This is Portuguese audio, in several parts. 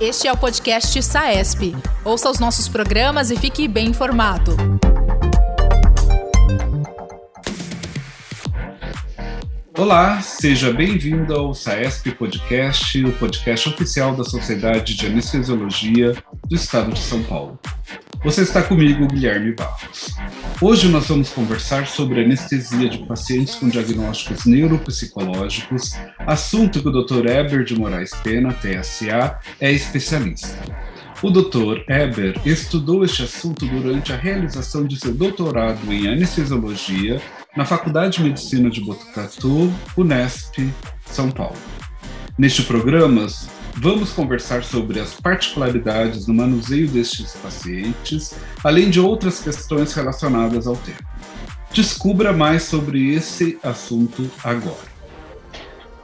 Este é o podcast SAESP. Ouça os nossos programas e fique bem informado. Olá, seja bem-vindo ao SAESP Podcast, o podcast oficial da Sociedade de Anestesiologia do Estado de São Paulo. Você está comigo, Guilherme Barros. Hoje nós vamos conversar sobre anestesia de pacientes com diagnósticos neuropsicológicos, assunto que o Dr. Eber de Moraes Pena, TSA, é especialista. O Dr. Eber estudou este assunto durante a realização de seu doutorado em anestesiologia na Faculdade de Medicina de Botucatu, Unesp, São Paulo. Neste programa, vamos conversar sobre as particularidades no manuseio destes pacientes, além de outras questões relacionadas ao tema. Descubra mais sobre esse assunto agora.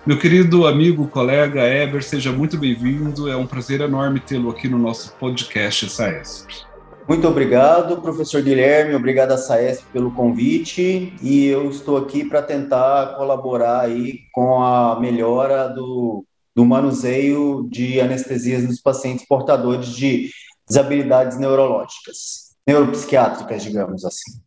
Meu querido amigo, colega Eber, seja muito bem-vindo. É um prazer enorme tê-lo aqui no nosso podcast SAESP. Muito obrigado, professor Guilherme, obrigado a SAESP pelo convite e eu estou aqui para tentar colaborar aí com a melhora do, do manuseio de anestesias nos pacientes portadores de desabilidades neurológicas, neuropsiquiátricas, digamos assim.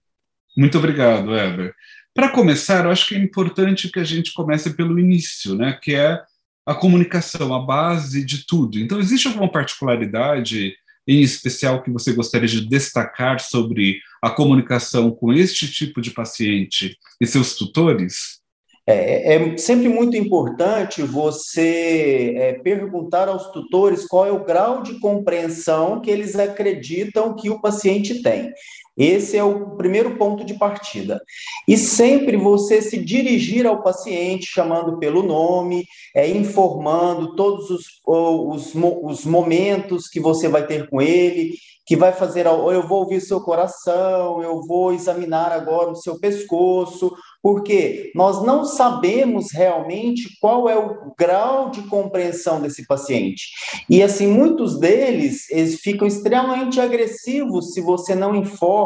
Muito obrigado, Eber. Para começar, eu acho que é importante que a gente comece pelo início, né, que é a comunicação, a base de tudo. Então, existe alguma particularidade em especial que você gostaria de destacar sobre a comunicação com este tipo de paciente e seus tutores? É, é sempre muito importante você é, perguntar aos tutores qual é o grau de compreensão que eles acreditam que o paciente tem. Esse é o primeiro ponto de partida. E sempre você se dirigir ao paciente chamando pelo nome, é, informando todos os, os, os momentos que você vai ter com ele, que vai fazer, eu vou ouvir seu coração, eu vou examinar agora o seu pescoço, porque nós não sabemos realmente qual é o grau de compreensão desse paciente. E assim, muitos deles eles ficam extremamente agressivos se você não informa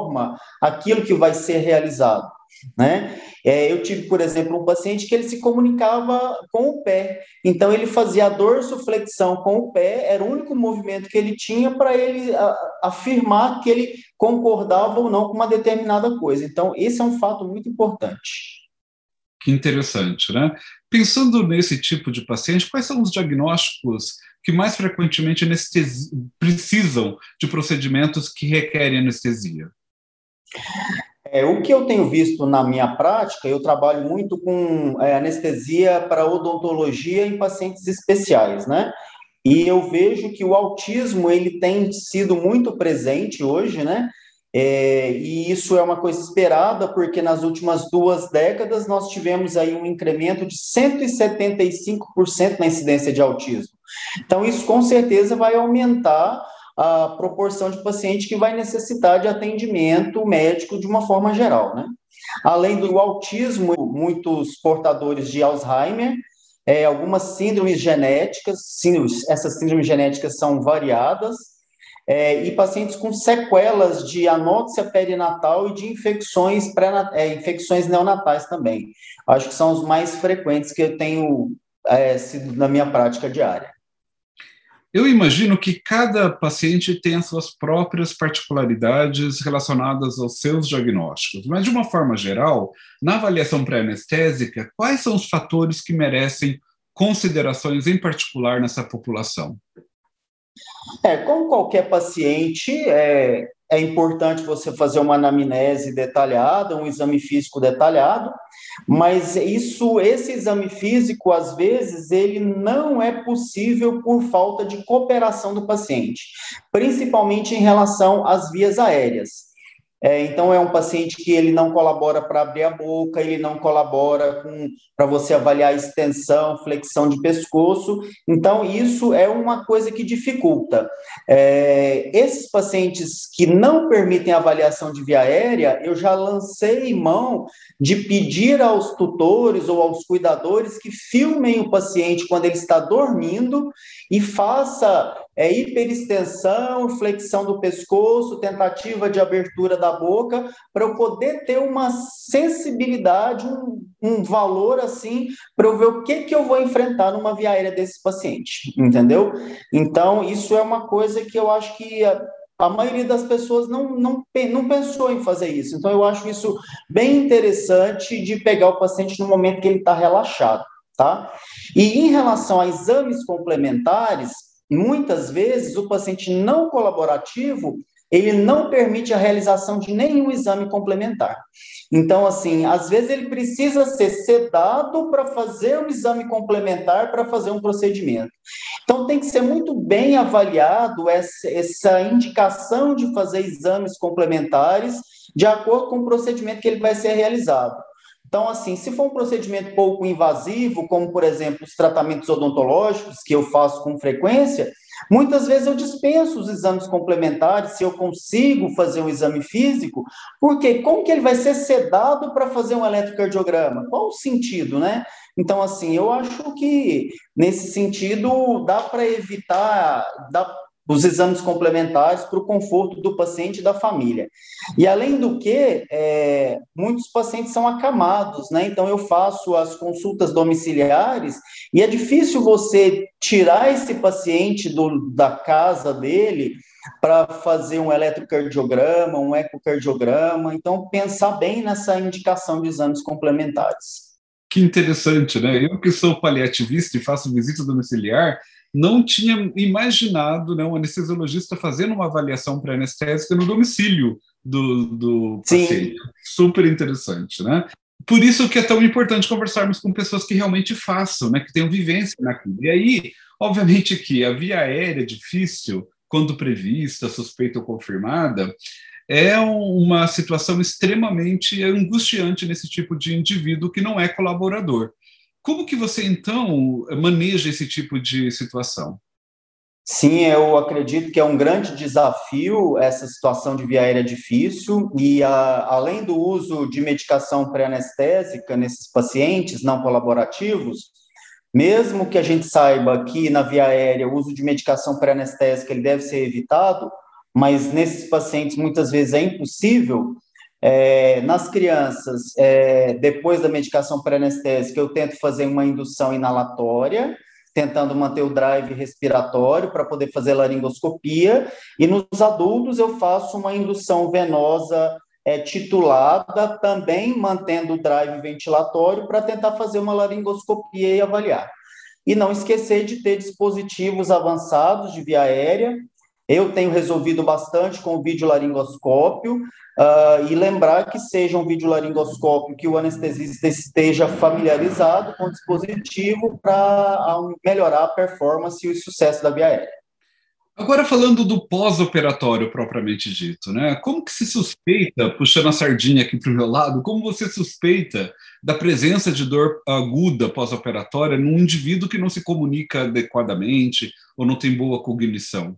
aquilo que vai ser realizado. Né? É, eu tive, por exemplo, um paciente que ele se comunicava com o pé, então ele fazia a dorsoflexão com o pé, era o único movimento que ele tinha para ele a, afirmar que ele concordava ou não com uma determinada coisa. Então, esse é um fato muito importante. Que interessante, né? Pensando nesse tipo de paciente, quais são os diagnósticos que mais frequentemente precisam de procedimentos que requerem anestesia? É, o que eu tenho visto na minha prática, eu trabalho muito com é, anestesia para odontologia em pacientes especiais, né? E eu vejo que o autismo ele tem sido muito presente hoje, né? É, e isso é uma coisa esperada, porque nas últimas duas décadas nós tivemos aí um incremento de 175% na incidência de autismo. Então, isso com certeza vai aumentar a proporção de paciente que vai necessitar de atendimento médico de uma forma geral, né? Além do autismo, muitos portadores de Alzheimer, é, algumas síndromes genéticas, síndromes, essas síndromes genéticas são variadas, é, e pacientes com sequelas de anóxia perinatal e de infecções, pré, é, infecções neonatais também. Acho que são os mais frequentes que eu tenho é, sido na minha prática diária. Eu imagino que cada paciente tem as suas próprias particularidades relacionadas aos seus diagnósticos, mas de uma forma geral, na avaliação pré-anestésica, quais são os fatores que merecem considerações em particular nessa população? É, como qualquer paciente, é, é importante você fazer uma anamnese detalhada, um exame físico detalhado, mas isso, esse exame físico, às vezes, ele não é possível por falta de cooperação do paciente, principalmente em relação às vias aéreas. É, então, é um paciente que ele não colabora para abrir a boca, ele não colabora para você avaliar extensão, flexão de pescoço. Então, isso é uma coisa que dificulta. É, esses pacientes que não permitem avaliação de via aérea, eu já lancei mão de pedir aos tutores ou aos cuidadores que filmem o paciente quando ele está dormindo e faça é, hiperextensão, flexão do pescoço, tentativa de abertura da boca, para eu poder ter uma sensibilidade, um, um valor assim, para eu ver o que, que eu vou enfrentar numa via aérea desse paciente, entendeu? Então, isso é uma coisa que eu acho que a, a maioria das pessoas não, não, não pensou em fazer isso. Então, eu acho isso bem interessante de pegar o paciente no momento que ele está relaxado, tá? E em relação a exames complementares, muitas vezes o paciente não colaborativo ele não permite a realização de nenhum exame complementar. Então, assim, às vezes ele precisa ser sedado para fazer um exame complementar para fazer um procedimento. Então, tem que ser muito bem avaliado essa, essa indicação de fazer exames complementares de acordo com o procedimento que ele vai ser realizado. Então, assim, se for um procedimento pouco invasivo, como, por exemplo, os tratamentos odontológicos, que eu faço com frequência, muitas vezes eu dispenso os exames complementares, se eu consigo fazer um exame físico, porque como que ele vai ser sedado para fazer um eletrocardiograma? Qual o sentido, né? Então, assim, eu acho que, nesse sentido, dá para evitar, dá os exames complementares para o conforto do paciente e da família. E além do que, é, muitos pacientes são acamados, né? Então eu faço as consultas domiciliares e é difícil você tirar esse paciente do, da casa dele para fazer um eletrocardiograma, um ecocardiograma. Então pensar bem nessa indicação de exames complementares. Que interessante, né? Eu que sou paliativista e faço visita domiciliar, não tinha imaginado né, um anestesiologista fazendo uma avaliação pré-anestésica no domicílio do, do paciente. Super interessante, né? Por isso que é tão importante conversarmos com pessoas que realmente façam, né, que tenham vivência naquilo. E aí, obviamente que a via aérea difícil, quando prevista, suspeita ou confirmada, é uma situação extremamente angustiante nesse tipo de indivíduo que não é colaborador. Como que você, então, maneja esse tipo de situação? Sim, eu acredito que é um grande desafio essa situação de via aérea difícil e a, além do uso de medicação pré-anestésica nesses pacientes não colaborativos, mesmo que a gente saiba que na via aérea o uso de medicação pré-anestésica ele deve ser evitado, mas nesses pacientes muitas vezes é impossível, é, nas crianças, é, depois da medicação pré-anestésica, eu tento fazer uma indução inalatória, tentando manter o drive respiratório para poder fazer laringoscopia, e nos adultos eu faço uma indução venosa é, titulada, também mantendo o drive ventilatório para tentar fazer uma laringoscopia e avaliar. E não esquecer de ter dispositivos avançados de via aérea, eu tenho resolvido bastante com o videolaringoscópio uh, e lembrar que seja um videolaringoscópio que o anestesista esteja familiarizado com o dispositivo para melhorar a performance e o sucesso da via aérea. Agora falando do pós-operatório propriamente dito, né? Como que se suspeita, puxando a sardinha aqui para o meu lado, como você suspeita da presença de dor aguda pós-operatória num indivíduo que não se comunica adequadamente ou não tem boa cognição?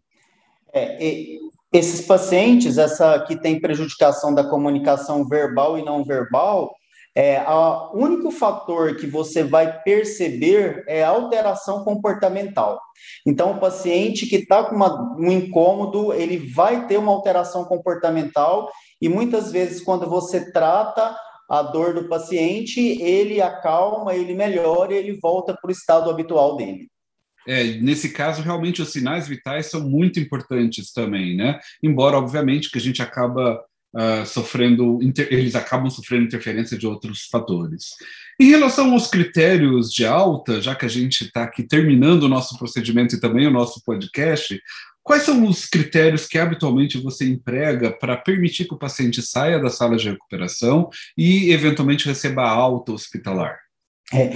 É, esses pacientes, essa que tem prejudicação da comunicação verbal e não verbal, é, o único fator que você vai perceber é a alteração comportamental. Então, o paciente que está com uma, um incômodo, ele vai ter uma alteração comportamental e muitas vezes, quando você trata a dor do paciente, ele acalma, ele melhora ele volta para o estado habitual dele. É, nesse caso, realmente os sinais vitais são muito importantes também, né? Embora, obviamente, que a gente acaba uh, sofrendo, eles acabam sofrendo interferência de outros fatores. Em relação aos critérios de alta, já que a gente está aqui terminando o nosso procedimento e também o nosso podcast, quais são os critérios que habitualmente você emprega para permitir que o paciente saia da sala de recuperação e, eventualmente, receba alta hospitalar? É,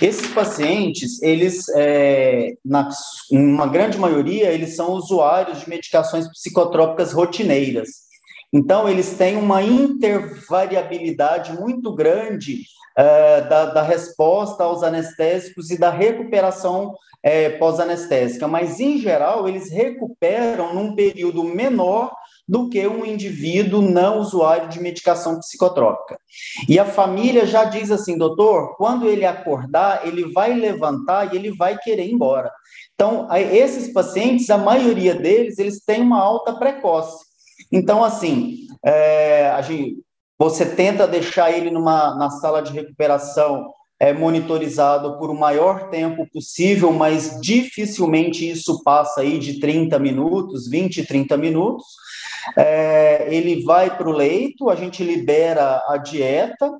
esses pacientes, eles, é, na uma grande maioria, eles são usuários de medicações psicotrópicas rotineiras. Então, eles têm uma intervariabilidade muito grande é, da, da, resposta aos anestésicos e da recuperação é, pós-anestésica, mas, em geral, eles recuperam num período menor do que um indivíduo não usuário de medicação psicotrópica. E a família já diz assim, doutor, quando ele acordar, ele vai levantar e ele vai querer ir embora. Então, esses pacientes, a maioria deles, eles têm uma alta precoce. Então, assim, é, a gente, você tenta deixar ele numa, na sala de recuperação é, monitorizado por o maior tempo possível, mas dificilmente isso passa aí de 30 minutos, 20, 30 minutos. É, ele vai para o leito, a gente libera a dieta,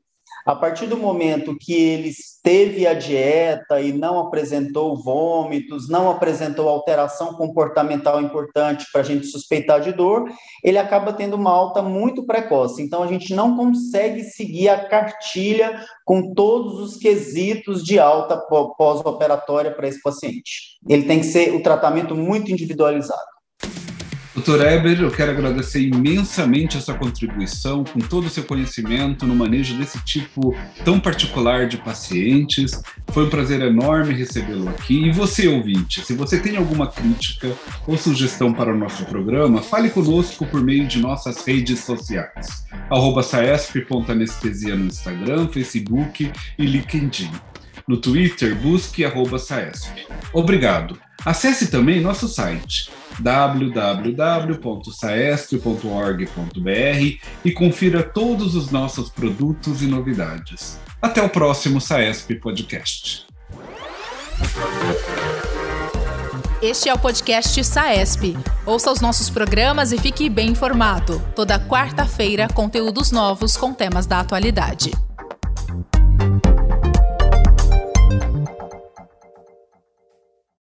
a partir do momento que ele teve a dieta e não apresentou vômitos, não apresentou alteração comportamental importante para a gente suspeitar de dor, ele acaba tendo uma alta muito precoce. Então, a gente não consegue seguir a cartilha com todos os quesitos de alta pós-operatória para esse paciente. Ele tem que ser o tratamento muito individualizado. Doutor Eber, eu quero agradecer imensamente a sua contribuição com todo o seu conhecimento no manejo desse tipo tão particular de pacientes. Foi um prazer enorme recebê-lo aqui. E você, ouvinte, se você tem alguma crítica ou sugestão para o nosso programa, fale conosco por meio de nossas redes sociais. Saesp.anestesia no Instagram, Facebook e LinkedIn. No Twitter, busque arroba saesp. Obrigado. Acesse também nosso site www.saesp.org.br e confira todos os nossos produtos e novidades. Até o próximo Saesp Podcast. Este é o podcast Saesp. Ouça os nossos programas e fique bem informado. Toda quarta-feira, conteúdos novos com temas da atualidade.